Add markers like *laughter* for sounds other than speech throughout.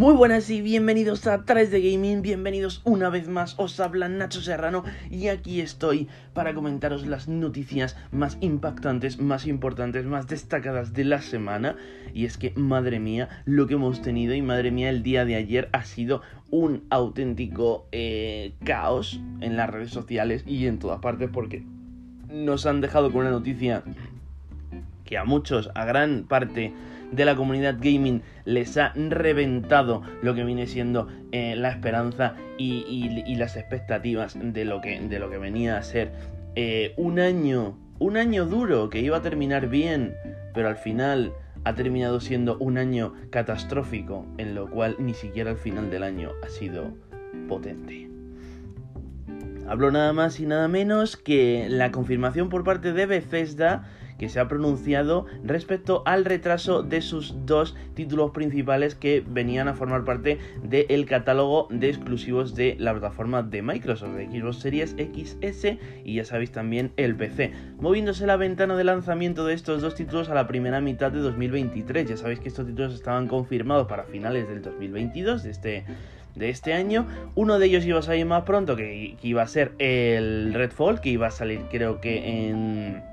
Muy buenas y bienvenidos a 3 de Gaming, bienvenidos una vez más, os habla Nacho Serrano y aquí estoy para comentaros las noticias más impactantes, más importantes, más destacadas de la semana. Y es que madre mía lo que hemos tenido y madre mía el día de ayer ha sido un auténtico eh, caos en las redes sociales y en todas partes porque nos han dejado con una noticia que a muchos, a gran parte de la comunidad gaming les ha reventado lo que viene siendo eh, la esperanza y, las expectativas de lo que, de lo que venía a ser eh, un año, un año duro que iba a terminar bien, pero al final ha terminado siendo un año catastrófico, en lo cual ni siquiera al final del año ha sido potente. Hablo nada más y nada menos que la confirmación por parte de Bethesda que se ha pronunciado respecto al retraso de sus dos títulos principales que venían a formar parte del catálogo de exclusivos de la plataforma de Microsoft, de Xbox Series XS y ya sabéis también el PC, moviéndose la ventana de lanzamiento de estos dos títulos a la primera mitad de 2023. Ya sabéis que estos títulos estaban confirmados para finales del 2022 de este de este año. Uno de ellos iba a salir más pronto, que, que, iba a ser el Redfall, que iba a salir creo que en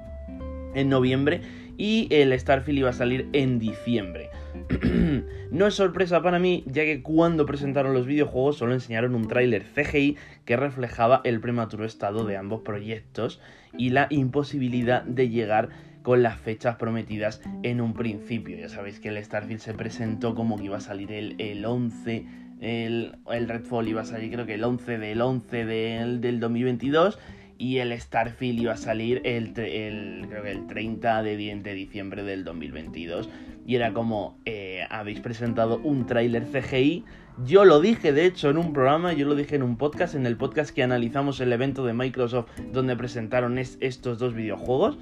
en noviembre y el Starfield iba a salir en diciembre. *clears throat* no es sorpresa para mí, ya que cuando presentaron los videojuegos solo enseñaron un tráiler CGI que reflejaba el prematuro estado de ambos proyectos y la imposibilidad de llegar con las fechas prometidas en un principio. Ya sabéis que el Starfield se presentó como que iba a salir el, el 11, el, el Redfall iba a salir creo que el 11 del 11 del, del 2022 y el Starfield iba a salir el, creo que el 30 de, diciembre del 2022 y era como eh, habéis presentado un tráiler CGI yo lo dije de hecho en un programa yo lo dije en un podcast en el podcast que analizamos el evento de Microsoft donde presentaron estos dos videojuegos.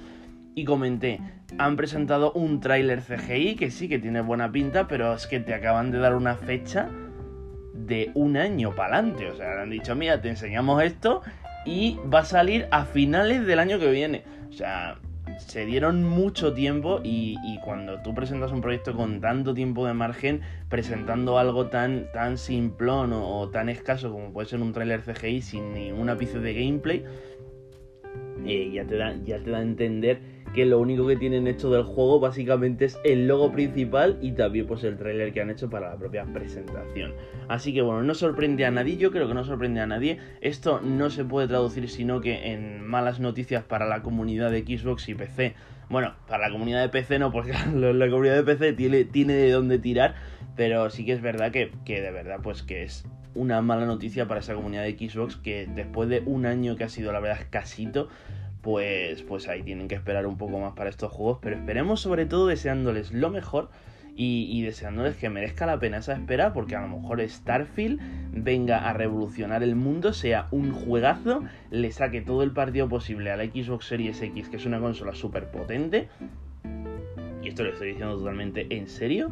Y comenté, han presentado un tráiler CGI que sí que tiene buena pinta, pero es que te acaban de dar una fecha de un año para adelante. O sea, han dicho, mira, te enseñamos esto y va a salir a finales del año que viene. O sea, se dieron mucho tiempo y, cuando tú presentas un proyecto con tanto tiempo de margen, presentando algo tan, tan simplón o, tan escaso como puede ser un trailer CGI sin ni un ápice de gameplay, eh, ya, te da, ya te da a entender que lo único que tienen hecho del juego básicamente es el logo principal y también pues el trailer que han hecho para la propia presentación. Así que bueno, no sorprende a nadie, yo creo que no sorprende a nadie. Esto no se puede traducir sino que en malas noticias para la comunidad de Xbox y PC. Bueno, para la comunidad de PC no, porque *laughs* la comunidad de PC tiene, tiene de dónde tirar, pero sí que es verdad que, que de verdad pues que es una mala noticia para esa comunidad de Xbox que después de un año que ha sido la verdad casito, pues, pues ahí tienen que esperar un poco más para estos juegos, pero esperemos sobre todo deseándoles lo mejor y, deseándoles que merezca la pena esa espera, porque a lo mejor Starfield venga a revolucionar el mundo, sea un juegazo, le saque todo el partido posible a la Xbox Series X, que es una consola súper potente, y esto lo estoy diciendo totalmente en serio,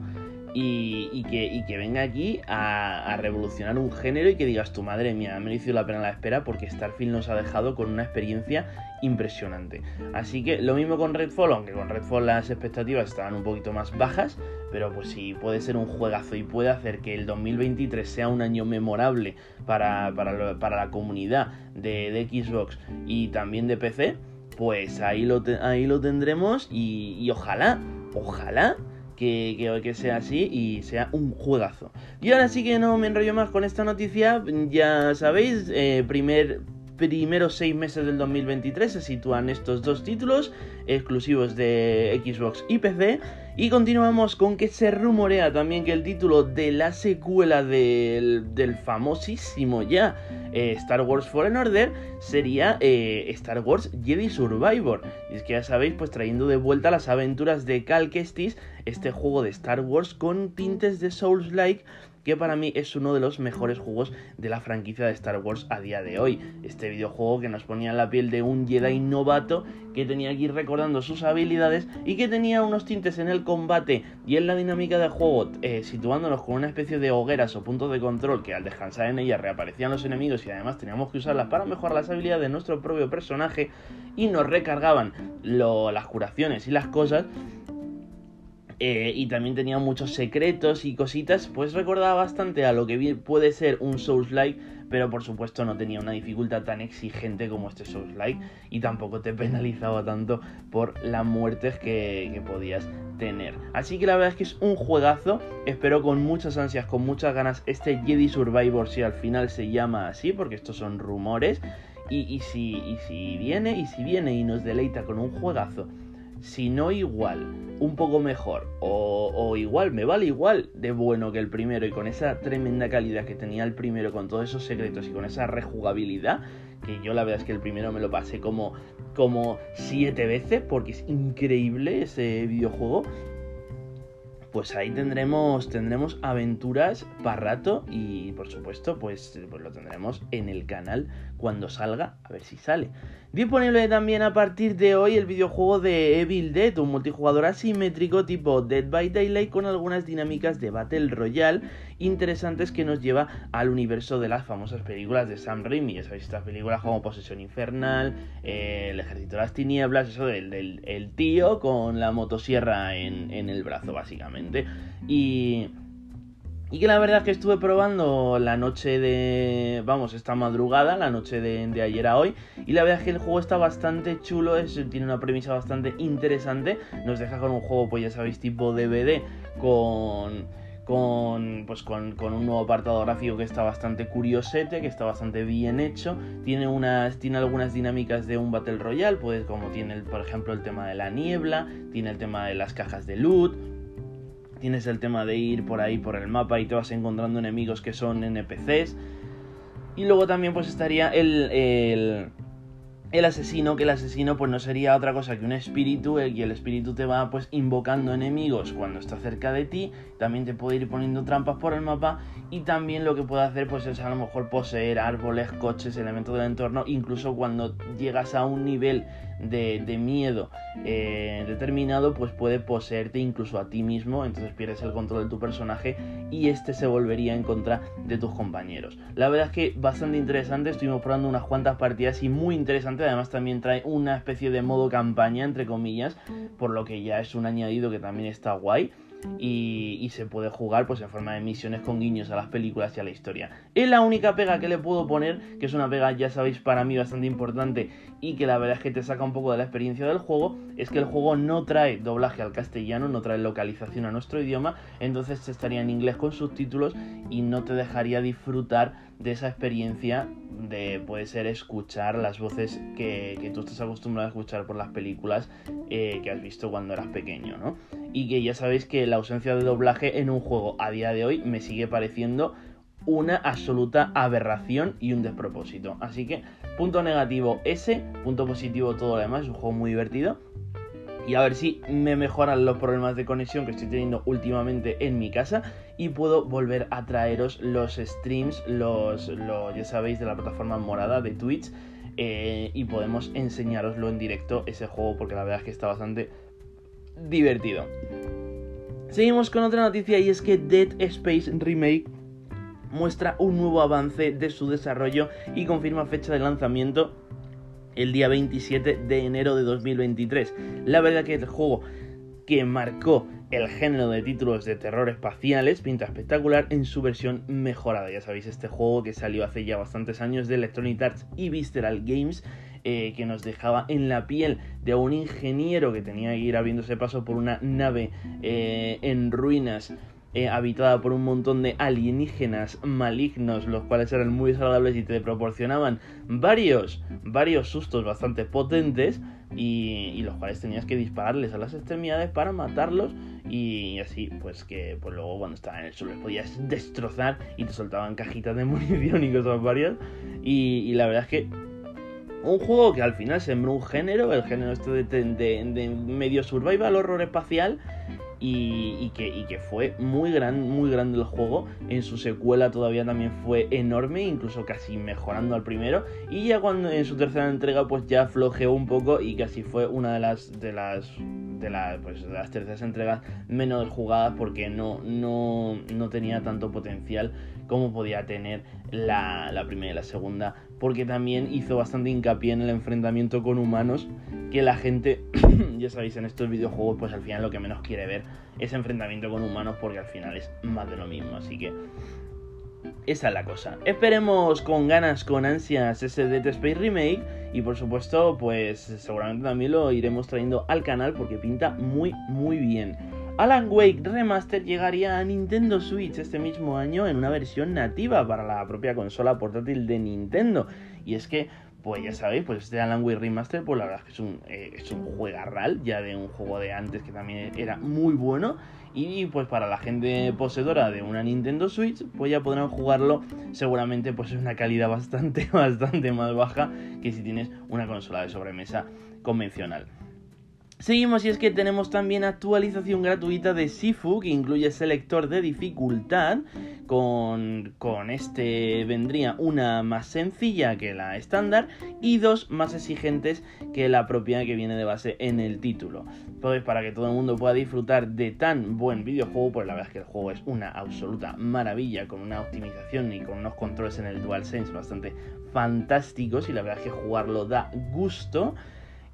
y, que, que, venga aquí a, revolucionar un género y que digas tu madre mía, ha merecido la pena la espera porque Starfield nos ha dejado con una experiencia impresionante. Así que lo mismo con Redfall, aunque con Redfall las expectativas estaban un poquito más bajas, pero pues si puede ser un juegazo y puede hacer que el 2023 sea un año memorable para, la comunidad de, Xbox y también de PC, pues ahí lo, ahí lo tendremos y, y ojalá, ojalá que, que, sea así y sea un juegazo. Y ahora sí que no me enrollo más con esta noticia, ya sabéis, eh, primer, primeros seis meses del 2023 se sitúan estos dos títulos exclusivos de Xbox y PC. Y continuamos con que se rumorea también que el título de la secuela del, del famosísimo ya eh, Star Wars Fallen Order sería eh, Star Wars Jedi Survivor. Y es que ya sabéis, pues trayendo de vuelta las aventuras de Cal Kestis, este juego de Star Wars con tintes de Souls-like que para mí es uno de los mejores juegos de la franquicia de Star Wars a día de hoy. Este videojuego que nos ponía en la piel de un Jedi novato que tenía que ir recordando sus habilidades y que tenía unos tintes en el combate y en la dinámica de juego, eh, situándonos con una especie de hogueras o puntos de control que al descansar en ellas reaparecían los enemigos y además teníamos que usarlas para mejorar las habilidades de nuestro propio personaje y nos recargaban las curaciones y las cosas eh, y también tenía muchos secretos y cositas, pues recordaba bastante a lo que puede ser un Souls-like, pero por supuesto no tenía una dificultad tan exigente como este Souls-like y tampoco te *laughs* penalizaba tanto por las muertes que, podías tener. Así que la verdad es que es un juegazo, espero con muchas ansias, con muchas ganas este Jedi Survivor si al final se llama así, porque estos son rumores, y, si, y si viene, y si viene y nos deleita con un juegazo si no igual, un poco mejor o, igual, me vale igual de bueno que el primero y con esa tremenda calidad que tenía el primero con todos esos secretos y con esa rejugabilidad, que yo la verdad es que el primero me lo pasé como, como siete veces porque es increíble ese videojuego pues ahí tendremos, tendremos aventuras para rato y por supuesto pues, pues, lo tendremos en el canal cuando salga, a ver si sale. Disponible también a partir de hoy el videojuego de Evil Dead, un multijugador asimétrico tipo Dead by Daylight con algunas dinámicas de Battle Royale interesantes que nos lleva al universo de las famosas películas de Sam Raimi. Ya sabéis, estas películas como Posesión Infernal, eh, El Ejército de las Tinieblas, eso del, el tío con la motosierra en, en el brazo básicamente. Y... Y que la verdad es que estuve probando la noche de. Vamos, esta madrugada, la noche de, ayer a hoy. Y la verdad es que el juego está bastante chulo, es, tiene una premisa bastante interesante. Nos deja con un juego, pues ya sabéis, tipo DVD, con. Con, pues con, con, un nuevo apartado gráfico que está bastante curiosete, que está bastante bien hecho. Tiene, unas, tiene algunas dinámicas de un Battle Royale, pues como tiene, por ejemplo, el tema de la niebla, tiene el tema de las cajas de loot, tienes el tema de ir por ahí por el mapa y te vas encontrando enemigos que son NPCs. Y luego también pues estaría el, el, el asesino, que el asesino pues no sería otra cosa que un espíritu, y el espíritu te va pues invocando enemigos cuando está cerca de ti, también te puede ir poniendo trampas por el mapa y también lo que puede hacer pues es a lo mejor poseer árboles, coches, elementos del entorno, incluso cuando llegas a un nivel de, miedo eh, determinado, pues puede poseerte incluso a ti mismo, entonces pierdes el control de tu personaje y este se volvería en contra de tus compañeros. La verdad es que bastante interesante, estuvimos probando unas cuantas partidas y muy interesante, además también trae una especie de modo campaña, entre comillas, por lo que ya es un añadido que también está guay y, se puede jugar pues en forma de misiones con guiños a las películas y a la historia. Es la única pega que le puedo poner, que es una pega ya sabéis para mí bastante importante y que la verdad es que te saca un poco de la experiencia del juego, es que el juego no trae doblaje al castellano, no trae localización a nuestro idioma, entonces estaría en inglés con subtítulos y no te dejaría disfrutar de esa experiencia de puede ser escuchar las voces que, que tú estás acostumbrado a escuchar por las películas eh, que has visto cuando eras pequeño, ¿no? Y que ya sabéis que la ausencia de doblaje en un juego a día de hoy me sigue pareciendo una absoluta aberración y un despropósito. Así que punto negativo ese, punto positivo todo lo demás, es un juego muy divertido y a ver si me mejoran los problemas de conexión que estoy teniendo últimamente en mi casa y puedo volver a traeros los streams, los, ya sabéis, de la plataforma morada de Twitch eh, y podemos enseñaroslo en directo ese juego porque la verdad es que está bastante divertido. Seguimos con otra noticia y es que Dead Space Remake muestra un nuevo avance de su desarrollo y confirma fecha de lanzamiento el día 27 de enero de 2023. La verdad que el juego que marcó el género de títulos de terror espaciales pinta espectacular en su versión mejorada. Ya sabéis, este juego que salió hace ya bastantes años de Electronic Arts y Visceral Games, eh, que nos dejaba en la piel de un ingeniero que tenía que ir abriéndose paso por una nave eh, en ruinas eh, habitada por un montón de alienígenas malignos, los cuales eran muy desagradables y te proporcionaban varios, varios sustos bastante potentes y, los cuales tenías que dispararles a las extremidades para matarlos y así pues que pues luego cuando estaban en el suelo les podías destrozar y te soltaban cajitas de munición *laughs* y cosas varias y, la verdad es que un juego que al final sembró un género, el género este de, de medio survival horror espacial y, que, fue muy, gran, muy grande el juego. En su secuela todavía también fue enorme, incluso casi mejorando al primero. Y ya cuando en su tercera entrega pues ya flojeó un poco y casi fue una de las, de las pues, de las terceras entregas menos jugadas porque no, no, no tenía tanto potencial como podía tener la, primera y la segunda, porque también hizo bastante hincapié en el enfrentamiento con humanos, que la gente, *coughs* ya sabéis, en estos videojuegos, pues al final lo que menos quiere ver es enfrentamiento con humanos, porque al final es más de lo mismo, así que esa es la cosa. Esperemos con ganas, con ansias ese Dead Space Remake. Y por supuesto, pues seguramente también lo iremos trayendo al canal porque pinta muy, muy bien. Alan Wake Remaster llegaría a Nintendo Switch este mismo año en una versión nativa para la propia consola portátil de Nintendo. Y es que, pues ya sabéis, pues este Alan Wake Remaster, pues la verdad es que es un, eh, es un juegarral ya de un juego de antes que también era muy bueno. Y pues para la gente poseedora de una Nintendo Switch, pues ya podrán jugarlo seguramente pues una calidad bastante, *laughs* bastante más baja que si tienes una consola de sobremesa convencional. Seguimos y es que tenemos también actualización gratuita de Sifu que incluye selector de dificultad. Con, con, este vendría una más sencilla que la estándar y dos más exigentes que la propia que viene de base en el título. Pues para que todo el mundo pueda disfrutar de tan buen videojuego, pues la verdad es que el juego es una absoluta maravilla con una optimización y con unos controles en el DualSense bastante fantásticos y la verdad es que jugarlo da gusto.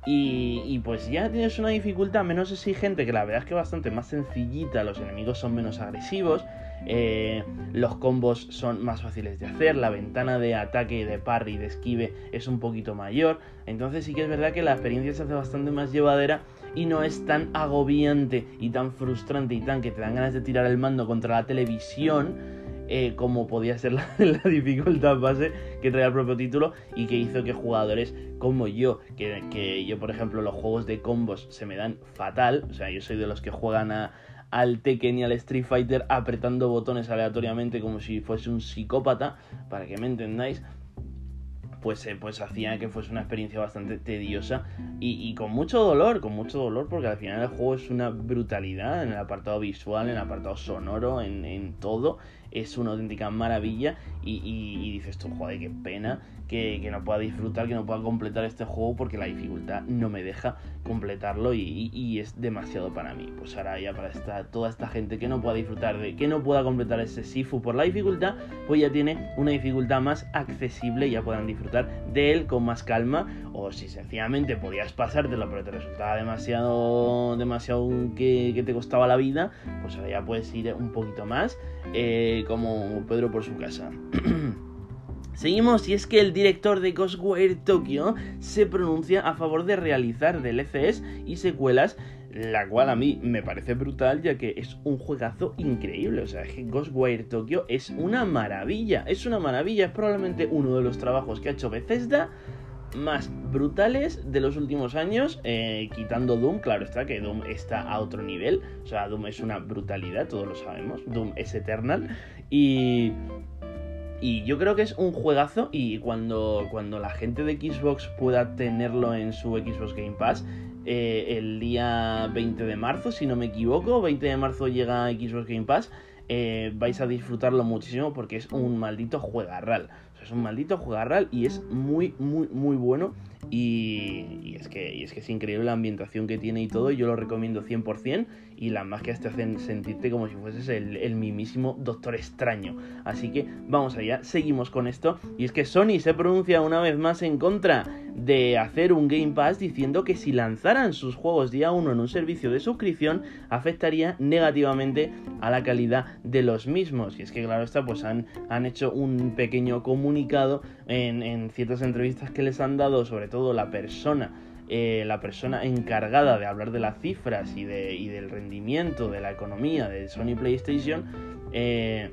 Y, pues ya tienes una dificultad menos exigente, que la verdad es que bastante más sencillita, los enemigos son menos agresivos, eh, los combos son más fáciles de hacer, la ventana de ataque, de parry, de esquive es un poquito mayor, entonces sí que es verdad que la experiencia se hace bastante más llevadera y no es tan agobiante y tan frustrante y tan que te dan ganas de tirar el mando contra la televisión eh, como podía ser *laughs* la, dificultad base que traía el propio título y que hizo que jugadores como yo, que, yo por ejemplo los juegos de combos se me dan fatal, o sea, yo soy de los que juegan a, al Tekken y al Street Fighter apretando botones aleatoriamente como si fuese un psicópata, para que me entendáis, pues, eh, pues hacía que fuese una experiencia bastante tediosa y, con mucho dolor, con mucho dolor, porque al final el juego es una brutalidad en el apartado visual, en el apartado sonoro, en, en todo es una auténtica maravilla y, dices tú, joder, qué pena que, no pueda disfrutar, que no pueda completar este juego porque la dificultad no me deja completarlo y, es demasiado para mí. Pues ahora ya para esta, toda esta gente que no pueda disfrutar de, que no pueda completar ese Sifu por la dificultad, pues ya tiene una dificultad más accesible y ya podrán disfrutar de él con más calma o si sencillamente podías pasártelo pero te resultaba demasiado, demasiado que, que te costaba la vida, pues ahora ya puedes ir un poquito más. Eh, como Pedro por su casa. *clears throat* Seguimos y es que el director de Ghostwire Tokyo se pronuncia a favor de realizar DLCs y secuelas, la cual a mí me parece brutal ya que es un juegazo increíble. O sea, que Ghostwire Tokyo es una maravilla, es una maravilla, es probablemente uno de los trabajos que ha hecho Bethesda más brutales de los últimos años, eh, quitando Doom, claro está que Doom está a otro nivel, o sea, Doom es una brutalidad, todos lo sabemos, Doom es Eternal y... Y yo creo que es un juegazo y cuando, cuando la gente de Xbox pueda tenerlo en su Xbox Game Pass, eh, el día 20 de marzo, si no me equivoco, 20 de marzo llega Xbox Game Pass, eh, vais a disfrutarlo muchísimo porque es un maldito juegarral es un maldito jugarral y es muy, muy, muy bueno. Y, es que, es que es increíble la ambientación que tiene y todo. Yo lo recomiendo 100%. Y las magias te hacen sentirte como si fueses el, el mismísimo Doctor Extraño. Así que vamos allá, seguimos con esto. Y es que Sony se pronuncia una vez más en contra de hacer un Game Pass diciendo que si lanzaran sus juegos día 1 en un servicio de suscripción afectaría negativamente a la calidad de los mismos. Y es que claro está, pues han, han hecho un pequeño comunicado en, ciertas entrevistas que les han dado, sobre todo la persona eh, la persona encargada de hablar de las cifras y, de, y del rendimiento de la economía de Sony PlayStation eh,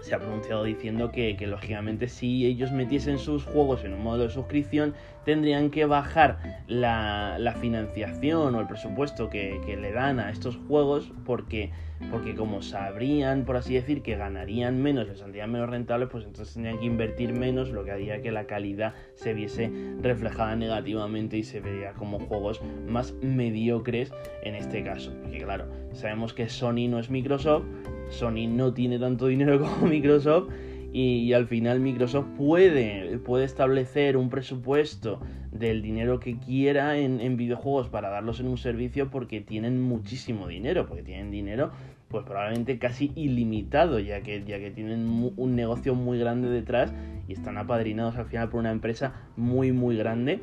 se ha pronunciado diciendo que, lógicamente si ellos metiesen sus juegos en un modo de suscripción tendrían que bajar la, financiación o el presupuesto que, le dan a estos juegos porque, porque como sabrían, por así decir, que ganarían menos, les saldrían menos rentables, pues entonces tendrían que invertir menos, lo que haría que la calidad se viese reflejada negativamente y se vería como juegos más mediocres en este caso. Porque claro, sabemos que Sony no es Microsoft, Sony no tiene tanto dinero *laughs* como Microsoft y, al final Microsoft puede, puede establecer un presupuesto del dinero que quiera en, videojuegos para darlos en un servicio porque tienen muchísimo dinero, porque tienen dinero pues probablemente casi ilimitado, ya que, ya que tienen un negocio muy grande detrás y están apadrinados al final por una empresa muy muy grande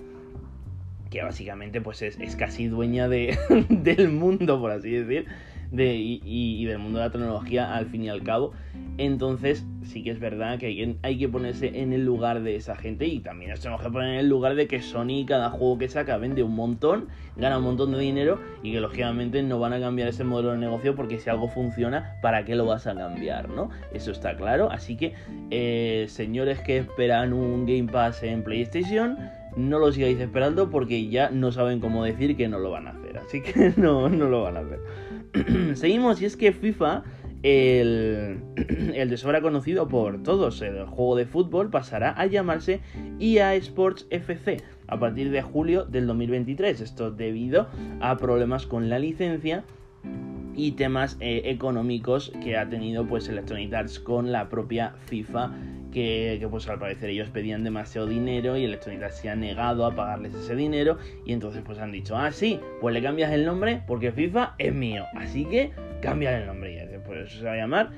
que básicamente pues es, es casi dueña de, *laughs* del mundo, por así decir de, y, del mundo de la tecnología al fin y al cabo. Entonces sí que es verdad que hay, hay, que ponerse en el lugar de esa gente y también nos tenemos que poner en el lugar de que Sony cada juego que saca vende un montón, gana un montón de dinero y que lógicamente no van a cambiar ese modelo de negocio porque si algo funciona, ¿para qué lo vas a cambiar? ¿no? Eso está claro. Así que eh, señores que esperan un Game Pass en PlayStation, no lo sigáis esperando porque ya no saben cómo decir que no lo van a hacer. Así que *laughs* no, no lo van a hacer. *clears throat* Seguimos y es que FIFA, el, *clears throat* el de sobra conocido por todos, el juego de fútbol, pasará a llamarse EA Sports FC a partir de julio del 2023. Esto debido a problemas con la licencia y temas eh, económicos que ha tenido pues Electronic Arts con la propia FIFA que, pues al parecer ellos pedían demasiado dinero y Electronic Arts se ha negado a pagarles ese dinero y entonces pues han dicho ah sí pues le cambias el nombre porque FIFA es mío así que cambia el nombre y pues eso se va a llamar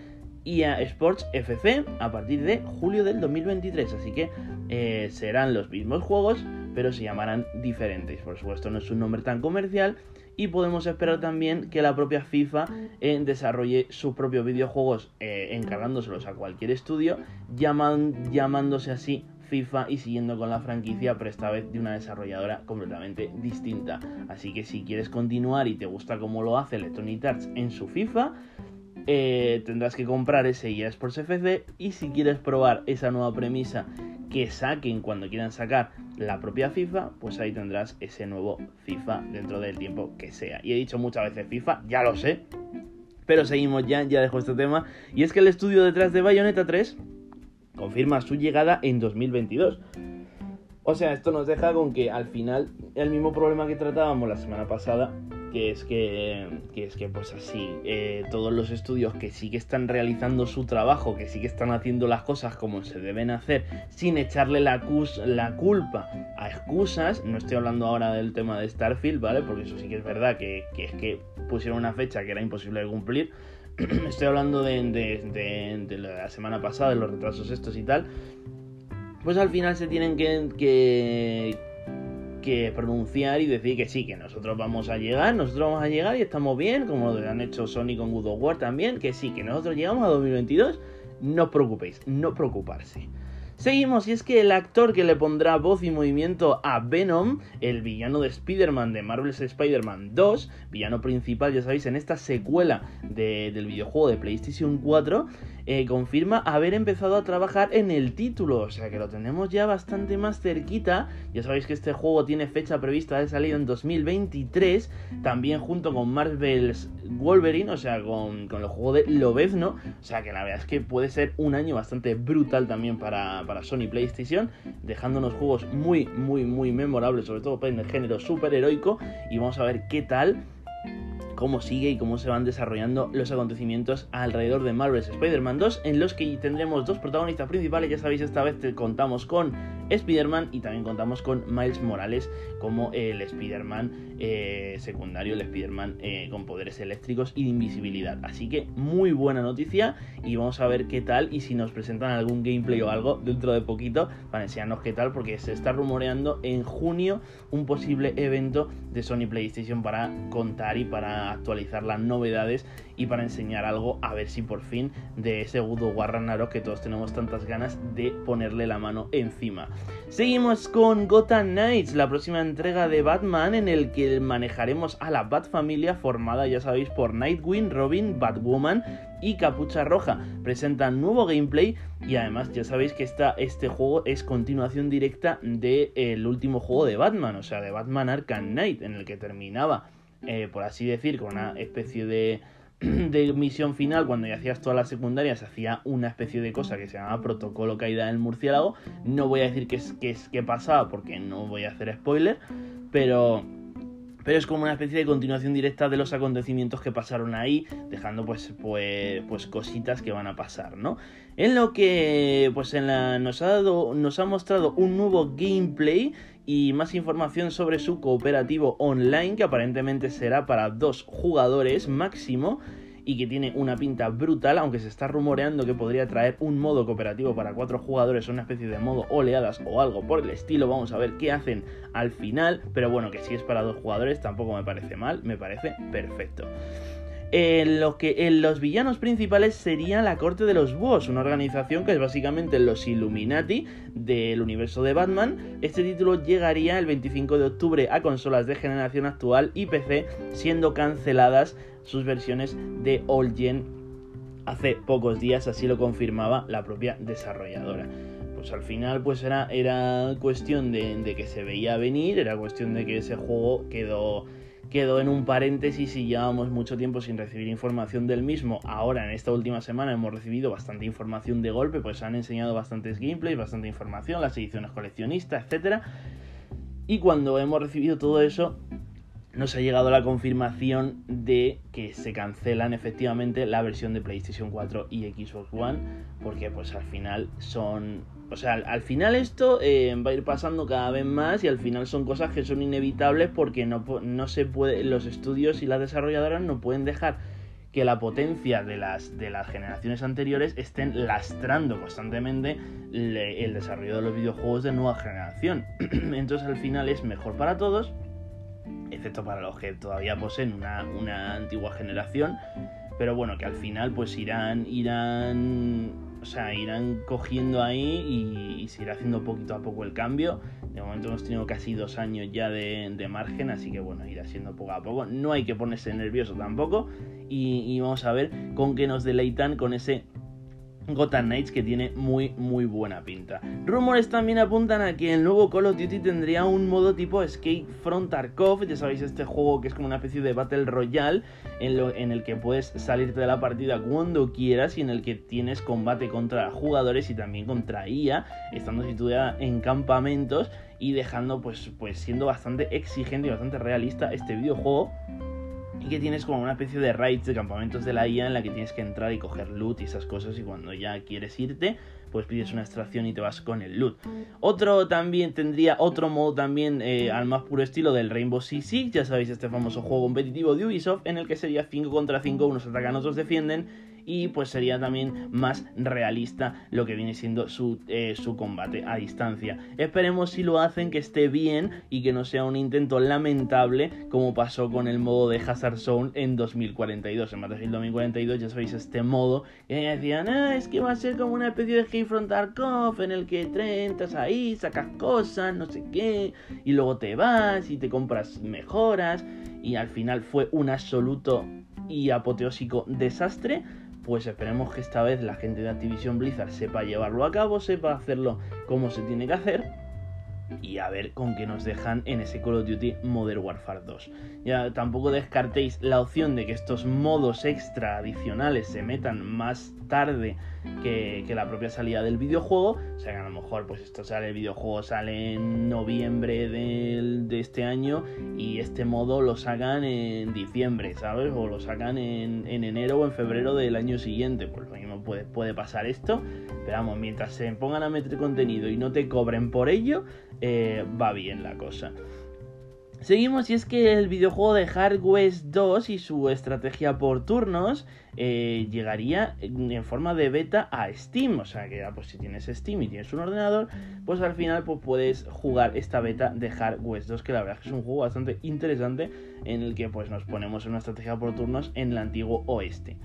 EA Sports FC a partir de julio del 2023 así que eh, serán los mismos juegos pero se llamarán diferentes. Por supuesto no es un nombre tan comercial y podemos esperar también que la propia FIFA eh, desarrolle sus propios videojuegos eh, encargándoselos a cualquier estudio, llamándose así FIFA y siguiendo con la franquicia, pero esta vez de una desarrolladora completamente distinta. Así que si quieres continuar y te gusta cómo lo hace Electronic Arts en su FIFA, eh, tendrás que comprar ese EA Sports FC y si quieres probar esa nueva premisa que saquen cuando quieran sacar la propia FIFA, pues ahí tendrás ese nuevo FIFA dentro del tiempo que sea. Y he dicho muchas veces FIFA, ya lo sé, pero seguimos ya, ya dejo este tema. Y es que el estudio detrás de Bayonetta 3 confirma su llegada en 2022. O sea, esto nos deja con que al final el mismo problema que tratábamos la semana pasada que es que, es que pues así, eh, todos los estudios que sí que están realizando su trabajo, que sí que están haciendo las cosas como se deben hacer, sin echarle la, la culpa a excusas, no estoy hablando ahora del tema de Starfield, ¿vale? Porque eso sí que es verdad, que, es que pusieron una fecha que era imposible de cumplir, *clears throat* estoy hablando de, de, de, la semana pasada, de los retrasos estos y tal, pues al final se tienen que, que que pronunciar y decir que sí, que nosotros vamos a llegar, nosotros vamos a llegar y estamos bien, como lo han hecho Sony con God of War también, que sí, que nosotros llegamos a 2022, no os preocupéis, no preocuparse. Seguimos, y es que el actor que le pondrá voz y movimiento a Venom, el villano de Spider-Man de Marvel's Spider-Man 2, villano principal, ya sabéis, en esta secuela del videojuego de PlayStation 4, eh, confirma haber empezado a trabajar en el título, o sea que lo tenemos ya bastante más cerquita. Ya sabéis que este juego tiene fecha prevista de salida en 2023, también junto con Marvel's Wolverine, o sea, con, con el juego de Lobezno, o sea que la verdad es que puede ser un año bastante brutal también para, para Sony PlayStation, dejándonos juegos muy, muy, muy memorables, sobre todo en el género superheroico, y vamos a ver qué tal cómo sigue y cómo se van desarrollando los acontecimientos alrededor de Marvel's Spider-Man 2, en los que tendremos dos protagonistas principales. Ya sabéis, esta vez contamos con Spider-Man y también contamos con Miles Morales como el Spider-Man eh, secundario, el Spider-Man eh, con poderes eléctricos y de invisibilidad. Así que muy buena noticia y vamos a ver qué tal y si nos presentan algún gameplay o algo dentro de poquito para enseñarnos qué tal porque se está rumoreando en junio un posible evento de Sony PlayStation para contar y para actualizar las novedades y para enseñar algo a ver si por fin de ese God War que todos tenemos tantas ganas de ponerle la mano encima. Seguimos con Gotham Knights, la próxima entrega de Batman en el que manejaremos a la Bat familia formada ya sabéis por Nightwing, Robin, Batwoman y Capucha Roja. Presentan nuevo gameplay y además ya sabéis que este juego es continuación directa del último juego de Batman, o sea, de Batman Arkham Knight, en el que terminaba, eh, por así decir, con una especie de *clears throat* de misión final, cuando ya hacías todas las secundarias, hacía una especie de cosa que se llamaba Protocolo Caída del Murciélago. No voy a decir qué es, qué es qué pasaba porque no voy a hacer spoiler, pero pero es como una especie de continuación directa de los acontecimientos que pasaron ahí, dejando pues, pues, pues cositas que van a pasar, ¿no? En lo que pues en la, nos, ha dado, nos ha mostrado un nuevo gameplay y más información sobre su cooperativo online que aparentemente será para dos jugadores máximo y que tiene una pinta brutal, aunque se está rumoreando que podría traer un modo cooperativo para cuatro jugadores, una especie de modo oleadas o algo por el estilo. Vamos a ver qué hacen al final, pero bueno, que si es para dos jugadores tampoco me parece mal, me parece perfecto. En los villanos principales sería la Corte de los Búhos, una organización que es básicamente los Illuminati del universo de Batman. Este título llegaría el 25 de octubre a consolas de generación actual y PC, siendo canceladas sus versiones de All Gen hace pocos días, así lo confirmaba la propia desarrolladora. Pues al final pues era, cuestión de que se veía venir, era cuestión de que ese juego quedó quedó en un paréntesis y llevábamos mucho tiempo sin recibir información del mismo. Ahora, en esta última semana, hemos recibido bastante información de golpe, pues han enseñado bastantes gameplays, bastante información, las ediciones coleccionistas, etc. Y cuando hemos recibido todo eso, nos ha llegado la confirmación de que se cancelan efectivamente la versión de PlayStation 4 y Xbox One, porque pues al final son o sea, al, final esto eh, va a ir pasando cada vez más y al final son cosas que son inevitables porque no, no se puede, los estudios y las desarrolladoras no pueden dejar que la potencia de las, de las generaciones anteriores estén lastrando constantemente el desarrollo de los videojuegos de nueva generación. *clears throat* Entonces al final es mejor para todos, excepto para los que todavía poseen una, una antigua generación, pero bueno, que al final pues irán, irán o sea, irán cogiendo ahí y, se irá haciendo poquito a poco el cambio. De momento hemos tenido casi dos años ya de, margen, así que bueno, irá siendo poco a poco. No hay que ponerse nervioso tampoco. y vamos a ver con qué nos deleitan con ese Gotham Knights que tiene muy muy buena pinta. Rumores también apuntan a que el nuevo Call of Duty tendría un modo tipo Escape from Tarkov, ya sabéis este juego que es como una especie de Battle Royale en, lo, en el que puedes salirte de la partida cuando quieras y en el que tienes combate contra jugadores y también contra IA, estando situada en campamentos y dejando pues, pues siendo bastante exigente y bastante realista este videojuego y que tienes como una especie de raids de campamentos de la IA en la que tienes que entrar y coger loot y esas cosas y cuando ya quieres irte pues pides una extracción y te vas con el loot. Otro también tendría otro modo también eh, al más puro estilo del Rainbow Six Siege, ya sabéis este famoso juego competitivo de Ubisoft en el que sería 5 contra 5, unos atacan, otros defienden y pues sería también más realista lo que viene siendo su, eh, su combate a distancia. Esperemos si lo hacen que esté bien y que no sea un intento lamentable como pasó con el modo de Hazard Zone en 2042. En Battlefield 2042 ya sabéis este modo que decían, ah, es que va a ser como una especie de Game Front Tarkov en el que entras ahí, sacas cosas, no sé qué, y luego te vas y te compras mejoras y al final fue un absoluto y apoteósico desastre pues esperemos que esta vez la gente de Activision Blizzard sepa llevarlo a cabo, sepa hacerlo como se tiene que hacer y a ver con qué nos dejan en ese Call of Duty Modern Warfare 2. Ya tampoco descartéis la opción de que estos modos extra adicionales se metan más tarde que, la propia salida del videojuego. O sea que a lo mejor pues esto sale, el videojuego sale en noviembre de este año y este modo lo sacan en diciembre, ¿sabes? O lo sacan en, enero o en febrero del año siguiente. Pues lo mismo puede, pasar esto. Pero vamos, mientras se pongan a meter contenido y no te cobren por ello, eh, va bien la cosa. Seguimos y es que el videojuego de Hard 2 y su estrategia por turnos eh, llegaría en forma de beta a Steam. O sea que pues, si tienes Steam y tienes un ordenador, pues al final pues, puedes jugar esta beta de Hard 2, que la verdad es que es un juego bastante interesante en el que pues, nos ponemos en una estrategia por turnos en el antiguo oeste.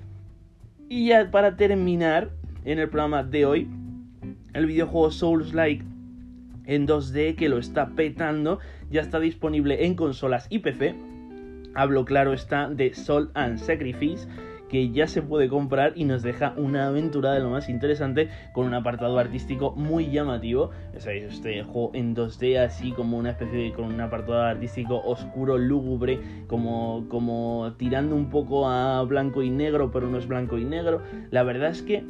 Y ya para terminar en el programa de hoy, el videojuego Souls Like en 2D que lo está petando, ya está disponible en consolas y PC. Hablo claro está de Soul and Sacrifice que ya se puede comprar y nos deja una aventura de lo más interesante con un apartado artístico muy llamativo. ¿Sabéis? Este juego en 2D así como una especie de con un apartado artístico oscuro, lúgubre, como, como tirando un poco a blanco y negro, pero no es blanco y negro. La verdad es que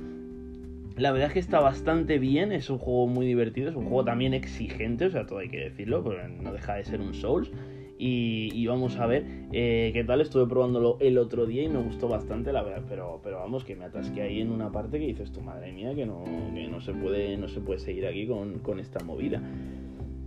la verdad es que está bastante bien, es un juego muy divertido, es un juego también exigente, o sea, todo hay que decirlo, pero no deja de ser un Souls. Y, vamos a ver eh, qué tal. Estuve probándolo el otro día y me gustó bastante, la verdad. Pero, pero vamos, que me atasqué ahí en una parte que dices tu madre mía, que no, que no, se, puede, no se puede seguir aquí con, con esta movida.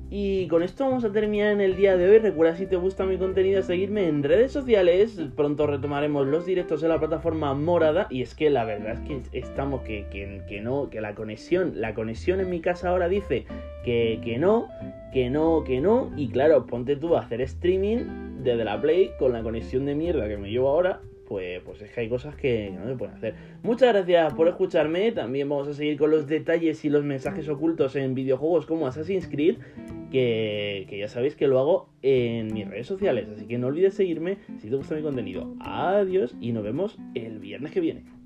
Y con esto vamos a terminar en el día de hoy. Recuerda si te gusta mi contenido seguirme en redes sociales. Pronto retomaremos los directos en la plataforma morada. Y es que la verdad es que estamos que, que, que no, que la conexión, la conexión en mi casa ahora dice que, que no, que no, que no. Y claro, ponte tú a hacer streaming desde la Play con la conexión de mierda que me llevo ahora pues, pues es que hay cosas que no se pueden hacer. Muchas gracias por escucharme. También vamos a seguir con los detalles y los mensajes ocultos en videojuegos como Assassin's Creed, que, que ya sabéis que lo hago en mis redes sociales. Así que no olvides seguirme si te gusta mi contenido. Adiós y nos vemos el viernes que viene.